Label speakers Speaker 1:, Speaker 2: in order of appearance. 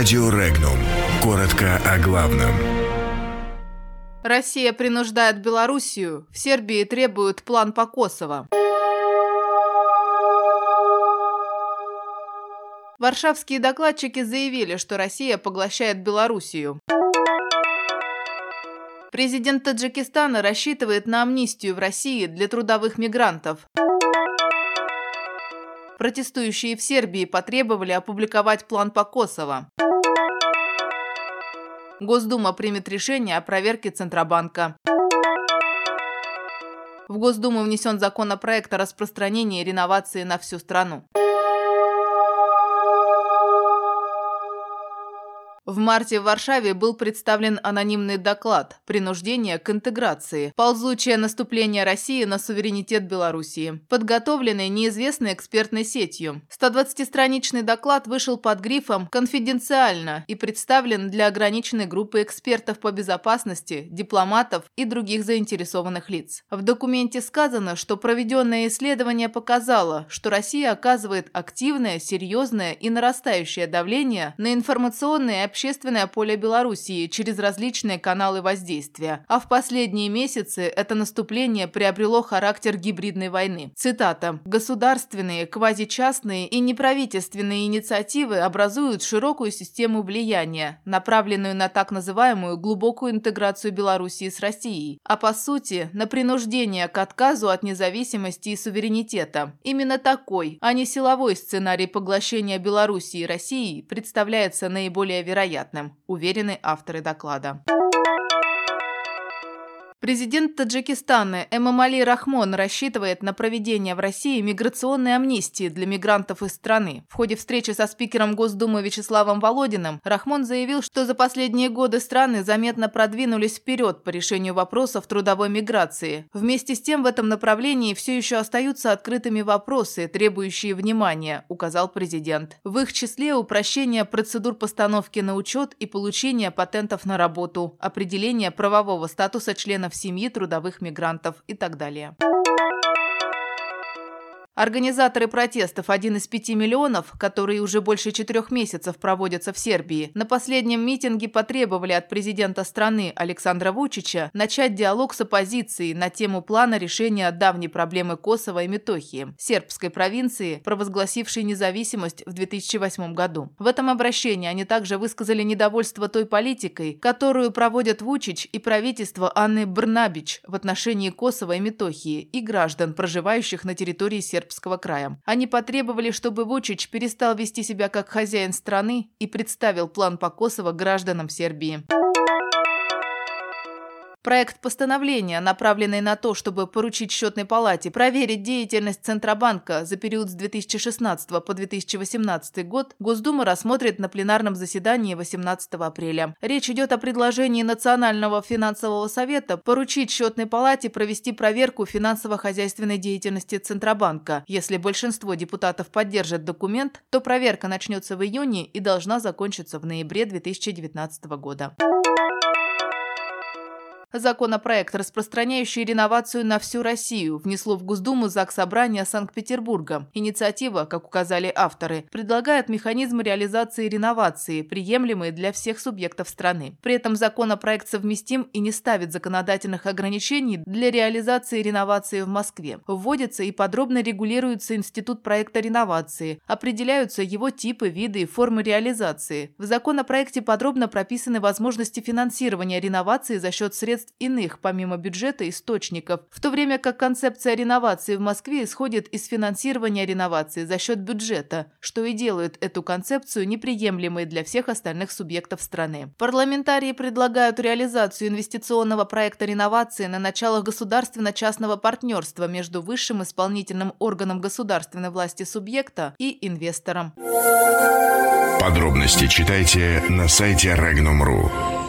Speaker 1: Радио Регнум. Коротко о главном.
Speaker 2: Россия принуждает Белоруссию. В Сербии требуют план по Косово. Варшавские докладчики заявили, что Россия поглощает Белоруссию. Президент Таджикистана рассчитывает на амнистию в России для трудовых мигрантов. Протестующие в Сербии потребовали опубликовать план по Косово. Госдума примет решение о проверке Центробанка. В Госдуму внесен законопроект о распространении реновации на всю страну. В марте в Варшаве был представлен анонимный доклад «Принуждение к интеграции. Ползучее наступление России на суверенитет Белоруссии», подготовленный неизвестной экспертной сетью. 120-страничный доклад вышел под грифом «Конфиденциально» и представлен для ограниченной группы экспертов по безопасности, дипломатов и других заинтересованных лиц. В документе сказано, что проведенное исследование показало, что Россия оказывает активное, серьезное и нарастающее давление на информационные и общественное поле Белоруссии через различные каналы воздействия, а в последние месяцы это наступление приобрело характер гибридной войны. Цитата. «Государственные, квазичастные и неправительственные инициативы образуют широкую систему влияния, направленную на так называемую глубокую интеграцию Белоруссии с Россией, а по сути на принуждение к отказу от независимости и суверенитета. Именно такой, а не силовой сценарий поглощения Белоруссии и России представляется наиболее вероятным вероятным, уверены авторы доклада. Президент Таджикистана Эмамали Рахмон рассчитывает на проведение в России миграционной амнистии для мигрантов из страны. В ходе встречи со спикером Госдумы Вячеславом Володиным Рахмон заявил, что за последние годы страны заметно продвинулись вперед по решению вопросов трудовой миграции. Вместе с тем в этом направлении все еще остаются открытыми вопросы, требующие внимания, указал президент. В их числе упрощение процедур постановки на учет и получение патентов на работу, определение правового статуса членов членов семьи трудовых мигрантов и так далее. Организаторы протестов, один из пяти миллионов, которые уже больше четырех месяцев проводятся в Сербии, на последнем митинге потребовали от президента страны Александра Вучича начать диалог с оппозицией на тему плана решения давней проблемы Косово и Метохии, сербской провинции, провозгласившей независимость в 2008 году. В этом обращении они также высказали недовольство той политикой, которую проводят Вучич и правительство Анны Брнабич в отношении Косово и Метохии и граждан, проживающих на территории Сербии Сербского края. Они потребовали, чтобы Вучич перестал вести себя как хозяин страны и представил план по Косово гражданам Сербии. Проект постановления, направленный на то, чтобы поручить счетной палате проверить деятельность Центробанка за период с 2016 по 2018 год, Госдума рассмотрит на пленарном заседании 18 апреля. Речь идет о предложении Национального финансового совета поручить счетной палате провести проверку финансово-хозяйственной деятельности Центробанка. Если большинство депутатов поддержит документ, то проверка начнется в июне и должна закончиться в ноябре 2019 года. Законопроект, распространяющий реновацию на всю Россию, внесло в Госдуму ЗАГС Собрания Санкт-Петербурга. Инициатива, как указали авторы, предлагает механизм реализации реновации, приемлемые для всех субъектов страны. При этом законопроект совместим и не ставит законодательных ограничений для реализации реновации в Москве. Вводится и подробно регулируется институт проекта реновации, определяются его типы, виды и формы реализации. В законопроекте подробно прописаны возможности финансирования реновации за счет средств средств иных, помимо бюджета, источников, в то время как концепция реновации в Москве исходит из финансирования реновации за счет бюджета, что и делает эту концепцию неприемлемой для всех остальных субъектов страны. Парламентарии предлагают реализацию инвестиционного проекта реновации на началах государственно-частного партнерства между высшим исполнительным органом государственной власти субъекта и инвестором.
Speaker 1: Подробности читайте на сайте Regnum.ru.